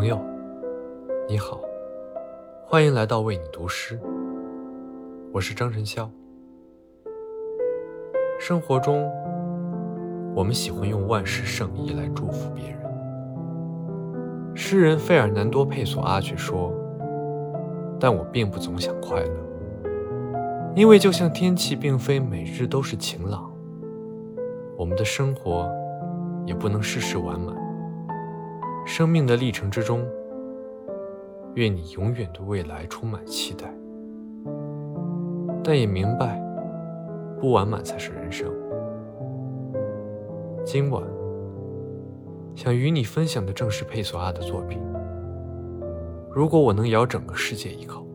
朋友，你好欢迎来到为你读诗，我是张晨霄。生活中，我们喜欢用万事胜意来祝福别人。诗人费尔南多·佩索阿却说：“但我并不总想快乐，因为就像天气并非每日都是晴朗，我们的生活也不能事事完满。生命的历程之中。”愿你永远对未来充满期待，但也明白，不完满才是人生。今晚想与你分享的正是佩索阿的作品。如果我能咬整个世界一口。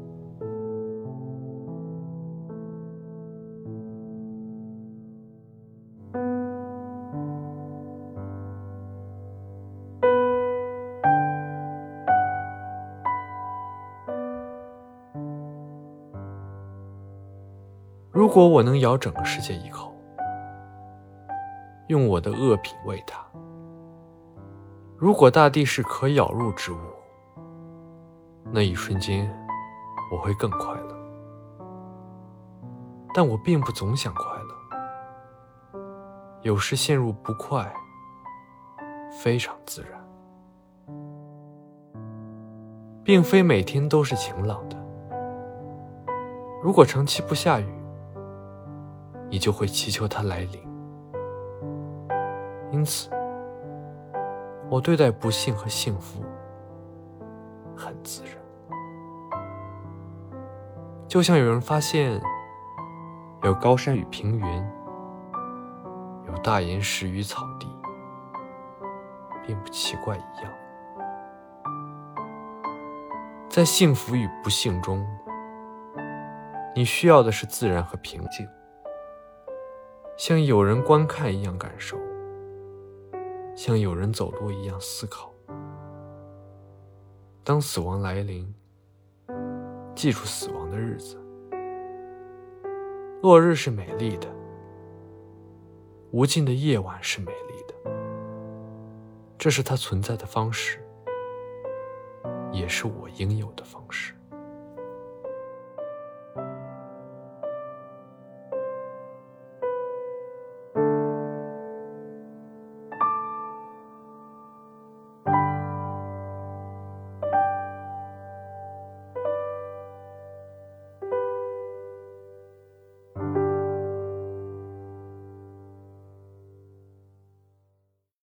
如果我能咬整个世界一口，用我的恶品喂它；如果大地是可咬入之物，那一瞬间我会更快乐。但我并不总想快乐，有时陷入不快，非常自然，并非每天都是晴朗的。如果长期不下雨，你就会祈求它来临。因此，我对待不幸和幸福很自然，就像有人发现有高山与平原，有大岩石与草地，并不奇怪一样。在幸福与不幸中，你需要的是自然和平静。像有人观看一样感受，像有人走路一样思考。当死亡来临，记住死亡的日子。落日是美丽的，无尽的夜晚是美丽的，这是它存在的方式，也是我应有的方式。